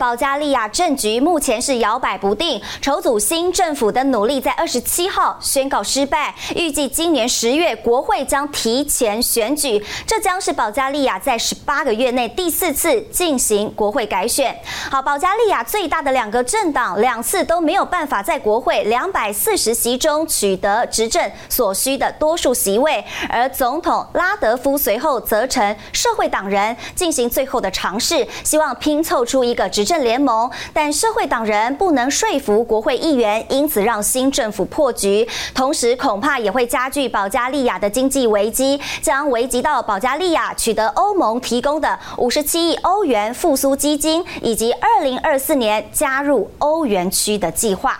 保加利亚政局目前是摇摆不定，筹组新政府的努力在二十七号宣告失败，预计今年十月国会将提前选举，这将是保加利亚在十八个月内第四次进行国会改选。好，保加利亚最大的两个政党两次都没有办法在国会两百四十席中取得执政所需的多数席位，而总统拉德夫随后责成社会党人进行最后的尝试，希望拼凑出一个执政。政联盟，但社会党人不能说服国会议员，因此让新政府破局。同时，恐怕也会加剧保加利亚的经济危机，将危及到保加利亚取得欧盟提供的五十七亿欧元复苏基金，以及二零二四年加入欧元区的计划。